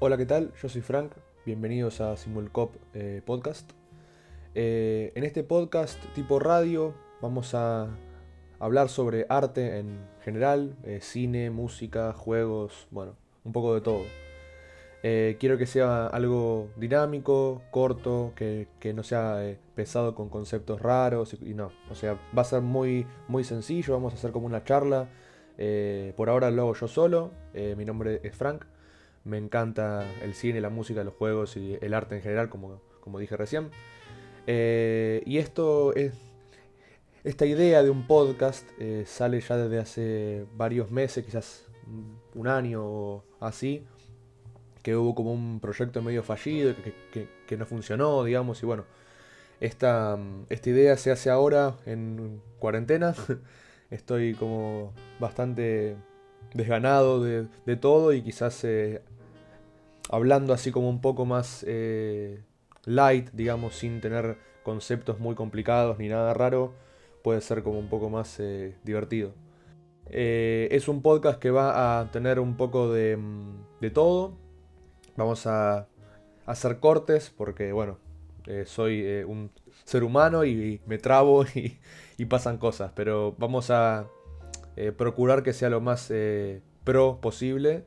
Hola, ¿qué tal? Yo soy Frank, bienvenidos a Simulcop eh, Podcast. Eh, en este podcast tipo radio vamos a hablar sobre arte en general, eh, cine, música, juegos, bueno, un poco de todo. quiero que sea algo dinámico, corto, que, no sea pesado con conceptos raros y, no, o sea, va a ser muy, muy sencillo, vamos a hacer como una charla. por ahora lo hago yo solo, mi nombre es Frank. Me encanta el cine, la música, los juegos y el arte en general, como, como dije recién. Eh, y esto es. Esta idea de un podcast eh, sale ya desde hace varios meses, quizás un año o así, que hubo como un proyecto medio fallido, que, no funcionó, digamos, y bueno, esta, esta idea se hace ahora en cuarentena. Estoy como bastante desganado de, de todo y quizás eh, hablando así como un poco más eh, light, digamos, sin tener conceptos muy complicados ni nada raro, puede ser como un poco más eh, divertido. Eh, es un podcast que va a tener un poco de, mm, de todo. Vamos a hacer cortes porque, bueno, soy un ser humano y, me trabo y, pasan cosas, pero vamos a procurar que sea lo más pro posible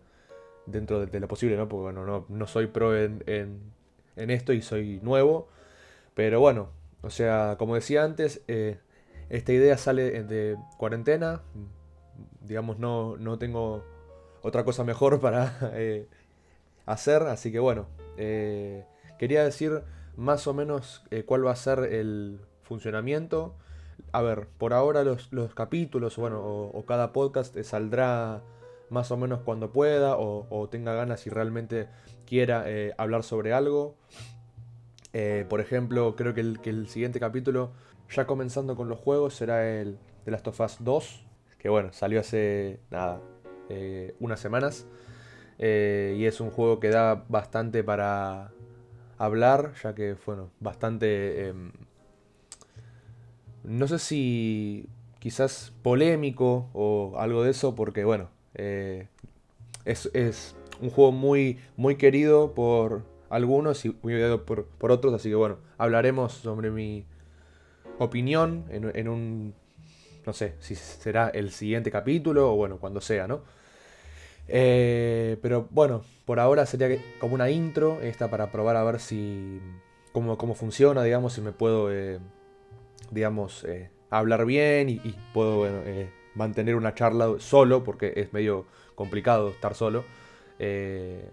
dentro de, lo posible, ¿no? Porque bueno, no, soy pro en, esto y soy nuevo. Pero bueno, o sea, como decía antes, eh, esta idea sale de cuarentena. Digamos, no, no tengo otra cosa mejor para eh, hacer. Así que bueno, eh, quería decir más o menos cuál va a ser el funcionamiento. A ver, por ahora los, capítulos, bueno, o cada podcast saldrá más o menos cuando pueda o, tenga ganas y realmente quiera eh, hablar sobre algo. Eh, por ejemplo, creo que el, siguiente capítulo, ya comenzando con los juegos, será el de Last of Us 2, que bueno, salió hace nada, eh, unas semanas. y es un juego que da bastante para hablar, ya que, bueno, bastante... Em, no sé si quizás polémico o algo de eso, porque bueno, eh, es, un juego muy, muy querido por algunos y muy odiado por, otros, así que bueno, hablaremos sobre mi opinión en, un... No sé si será el siguiente capítulo o bueno, cuando sea, ¿no? Eh, pero bueno, por ahora sería como una intro esta para probar a ver si... Cómo, cómo funciona, digamos, si me puedo, eh, digamos, hablar bien y, y puedo, bueno, mantener una charla solo, porque es medio complicado estar solo. Eh,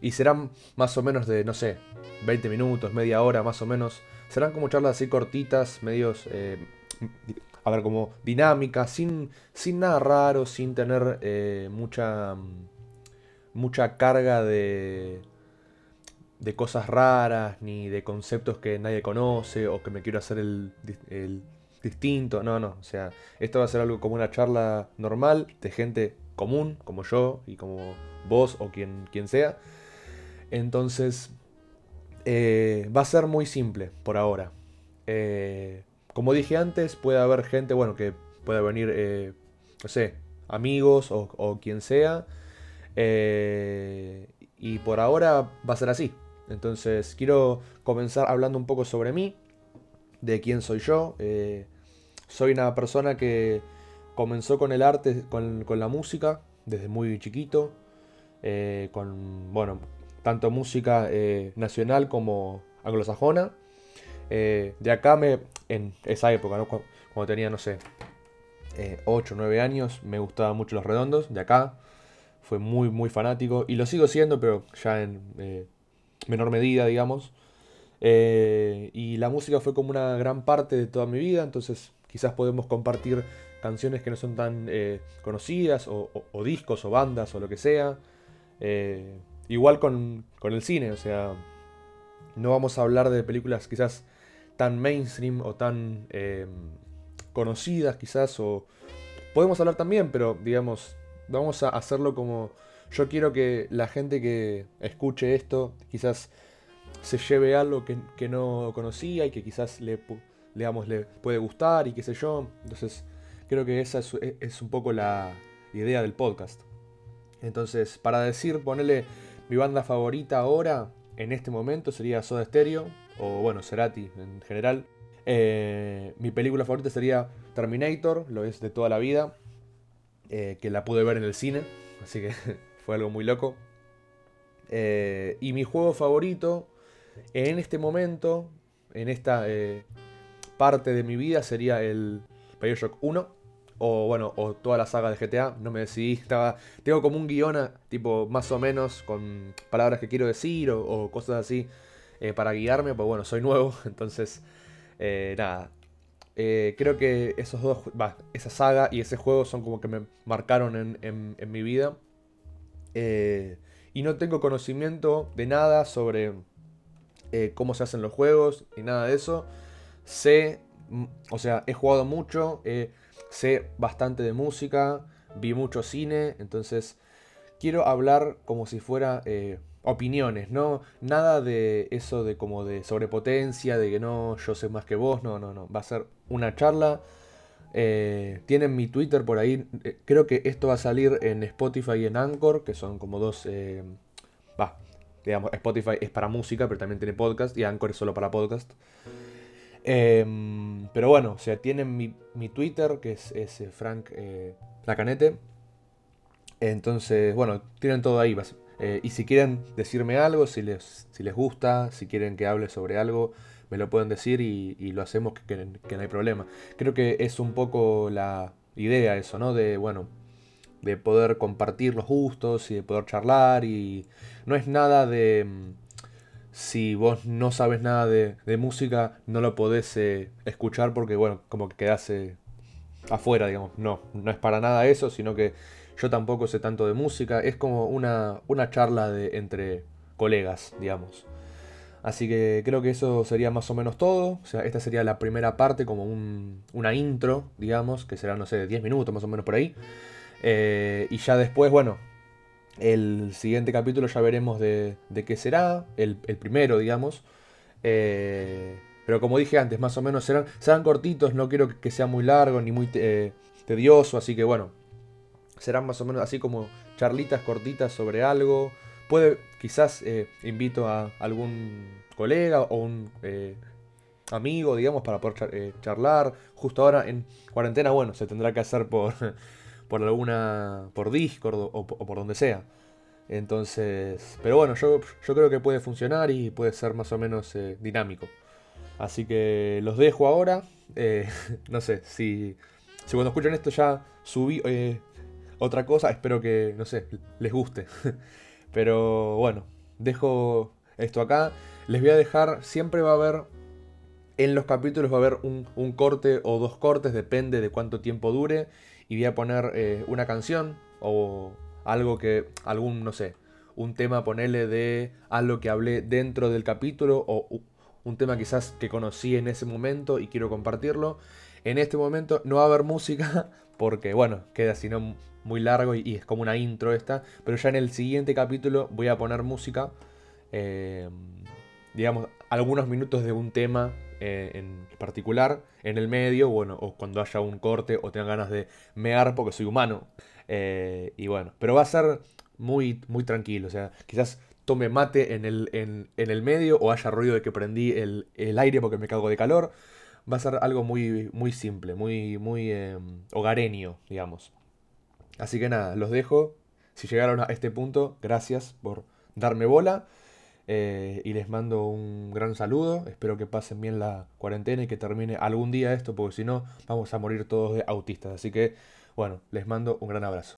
y serán más o menos de, no sé, 20 minutos, media hora más o menos. Serán como charlas así cortitas, medios, eh, a ver, como dinámicas, sin, sin nada raro, sin tener eh, mucha, mucha carga de, de cosas raras, ni de conceptos que nadie conoce, o que me quiero hacer el distinto, no, no, o sea, esto va a ser algo como una charla normal de gente común, como yo y como vos o quien, quien sea. Entonces, eh, va a ser muy simple por ahora. Eh, como dije antes, puede haber gente, bueno, que pueda venir, eh, no sé, amigos o, o quien sea. y por ahora va a ser así. Entonces, quiero comenzar hablando un poco sobre mí, de quién soy yo. Eh, soy una persona que comenzó con el arte, con, la música, desde muy chiquito. Eh, con, bueno, tanto música eh, nacional como anglosajona. de acá me, en esa época, cuando, tenía, no sé, 8 o 9 años, me gustaban mucho los redondos. De acá fue muy, muy fanático. Y lo sigo siendo, pero ya en menor medida, digamos. Eh, y la música fue como una gran parte de toda mi vida, entonces quizás podemos compartir canciones que no son tan eh, conocidas, o, discos, o bandas, o lo que sea. Eh, igual con, el cine, o sea, no vamos a hablar de películas quizás tan mainstream o tan conocidas quizás, o podemos hablar también, pero digamos, vamos a hacerlo como yo quiero que la gente que escuche esto quizás se lleve algo que, no conocía y que quizás le, le puede gustar y qué sé yo. Entonces, creo que esa es, un poco la idea del podcast. Entonces, para decir, ponerle mi banda favorita ahora, en este momento, sería Soda Stereo, o bueno, Cerati en general. Eh, mi película favorita sería Terminator, lo es de toda la vida, eh, que la pude ver en el cine, así que fue algo muy loco. Eh, y mi juego favorito en este momento, en esta parte de mi vida, sería el Bioshock 1 o bueno, o toda la saga de GTA, no me decidí, estaba, tengo como un guion, tipo, más o menos, con palabras que quiero decir o, cosas así, eh, para guiarme, pues bueno, soy nuevo, entonces, eh, nada, eh, creo que esos dos, esa saga y ese juego son como que me marcaron en mi vida, y no tengo conocimiento de nada sobre cómo se hacen los juegos, y nada de eso, sé, mm, o sea, he jugado mucho, sé bastante de música, vi mucho cine, entonces quiero hablar como si fuera eh, opiniones, no nada de eso de como de sobrepotencia, de que no, yo sé más que vos, no, no, no, va a ser una charla. Eh, tienen mi Twitter por ahí, eh, creo que esto va a salir en Spotify y en Anchor, que son como dos, digamos, Spotify es para música, pero también tiene podcast, y Anchor es solo para podcast. Em, pero bueno, o sea, tienen mi, Twitter, que es, Frank eh, Lacanete. Entonces, bueno, tienen todo ahí. Eh, y si quieren decirme algo, si les, si les gusta, si quieren que hable sobre algo, me lo pueden decir y, lo hacemos que, no hay problema. Creo que es un poco la idea eso, ¿no? De, bueno, de poder compartir los gustos y de poder charlar y no es nada de si vos no sabes nada de, música, no lo podés eh, escuchar porque, bueno, como que quedás eh, afuera, digamos. No, no es para nada eso, sino que yo tampoco sé tanto de música. Es como una, una charla de, entre colegas, digamos. Así que creo que eso sería más o menos todo. O sea, esta sería la primera parte, como un, una intro, digamos, que será, no sé, 10 minutos más o menos por ahí. Eh, y ya después, bueno, el siguiente capítulo ya veremos de, qué será, el, primero, digamos. Eh, pero como dije antes, más o menos serán, serán cortitos, no quiero que sea muy largo ni muy eh, tedioso, así que bueno, serán más o menos así como charlitas cortitas sobre algo. Puede, quizás invito a algún colega o un amigo, digamos, para poder charlar. Justo ahora en cuarentena, bueno, se tendrá que hacer por por alguna. por Discord o, por donde sea. Entonces. Pero bueno, yo, yo creo que puede funcionar y puede ser más o menos eh, dinámico. Así que los dejo ahora. Eh, no sé, si, si cuando escuchan esto ya subí eh, otra cosa, espero que, no sé, les guste. Pero bueno, dejo esto acá. Les voy a dejar, siempre va a haber, en los capítulos va a haber un, un corte o dos cortes, depende de cuánto tiempo dure y voy a poner eh, una canción o algo que, algún, no sé, un tema ponerle de algo que hablé dentro del capítulo o un tema quizás que conocí en ese momento y quiero compartirlo. En este momento no va a haber música porque, bueno, queda si no muy largo y, es como una intro esta, pero ya en el siguiente capítulo voy a poner música, eh, digamos, algunos minutos de un tema eh, en particular, en el medio, bueno, o cuando haya un corte o tenga ganas de mear porque soy humano. Eh, y bueno, pero va a ser muy, muy tranquilo, o sea, quizás tome mate en el, en, el medio o haya ruido de que prendí el, aire porque me cago de calor. Va a ser algo muy, muy simple, muy, muy em, hogareño, digamos. Así que nada, los dejo. Si llegaron a este punto, gracias por darme bola. Eh, y les mando un gran saludo. Espero que pasen bien la cuarentena y que termine algún día esto, porque si no, vamos a morir todos de autistas. Así que, bueno, les mando un gran abrazo.